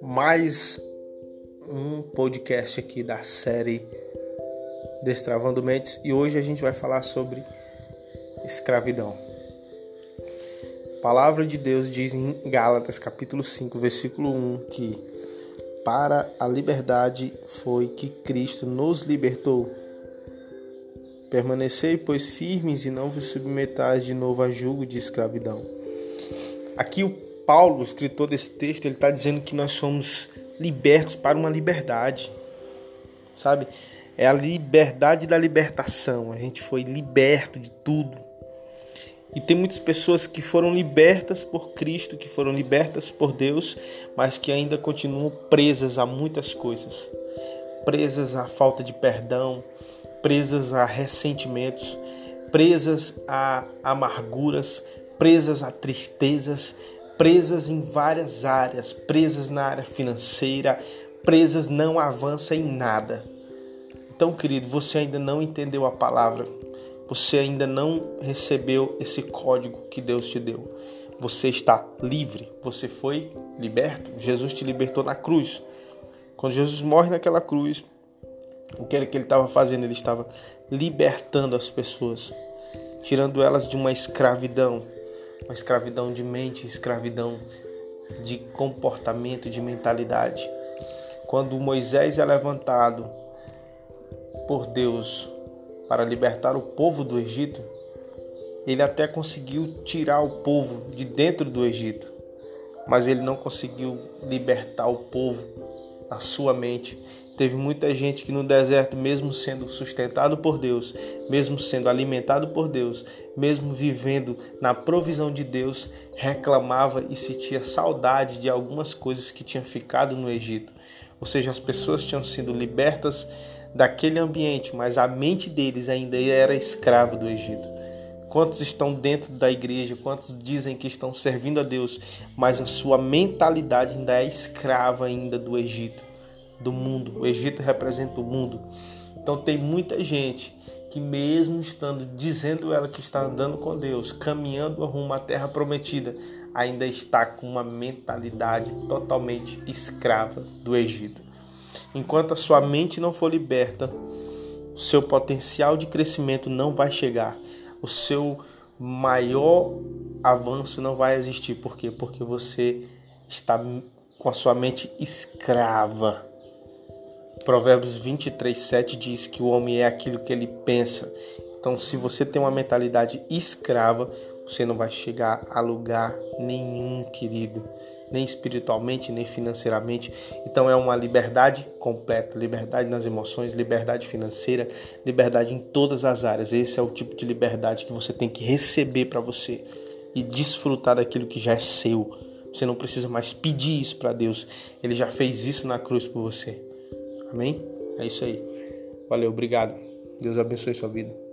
mais um podcast aqui da série Destravando Mentes e hoje a gente vai falar sobre escravidão. A palavra de Deus diz em Gálatas capítulo 5, versículo 1 que para a liberdade foi que Cristo nos libertou. Permanecei, pois, firmes e não vos submetais de novo a julgo de escravidão. Aqui o Paulo, escritor desse texto, ele está dizendo que nós somos libertos para uma liberdade, sabe? É a liberdade da libertação. A gente foi liberto de tudo. E tem muitas pessoas que foram libertas por Cristo, que foram libertas por Deus, mas que ainda continuam presas a muitas coisas. Presas à falta de perdão, presas a ressentimentos, presas a amarguras, presas a tristezas, presas em várias áreas, presas na área financeira, presas não avança em nada. Então, querido, você ainda não entendeu a palavra, você ainda não recebeu esse código que Deus te deu. Você está livre, você foi liberto. Jesus te libertou na cruz. Quando Jesus morre naquela cruz, o que ele estava fazendo? Ele estava libertando as pessoas, tirando elas de uma escravidão, uma escravidão de mente, escravidão de comportamento, de mentalidade. Quando Moisés é levantado por Deus para libertar o povo do Egito, ele até conseguiu tirar o povo de dentro do Egito, mas ele não conseguiu libertar o povo na sua mente Teve muita gente que no deserto, mesmo sendo sustentado por Deus, mesmo sendo alimentado por Deus, mesmo vivendo na provisão de Deus, reclamava e sentia saudade de algumas coisas que tinham ficado no Egito. Ou seja, as pessoas tinham sido libertas daquele ambiente, mas a mente deles ainda era escrava do Egito. Quantos estão dentro da igreja, quantos dizem que estão servindo a Deus, mas a sua mentalidade ainda é escrava ainda do Egito do mundo. O Egito representa o mundo. Então tem muita gente que mesmo estando dizendo ela que está andando com Deus, caminhando rumo à terra prometida, ainda está com uma mentalidade totalmente escrava do Egito. Enquanto a sua mente não for liberta, seu potencial de crescimento não vai chegar. O seu maior avanço não vai existir. Por quê? Porque você está com a sua mente escrava Provérbios 23, 7 diz que o homem é aquilo que ele pensa. Então, se você tem uma mentalidade escrava, você não vai chegar a lugar nenhum, querido, nem espiritualmente, nem financeiramente. Então, é uma liberdade completa: liberdade nas emoções, liberdade financeira, liberdade em todas as áreas. Esse é o tipo de liberdade que você tem que receber para você e desfrutar daquilo que já é seu. Você não precisa mais pedir isso para Deus, Ele já fez isso na cruz por você. Amém? É isso aí. Valeu, obrigado. Deus abençoe sua vida.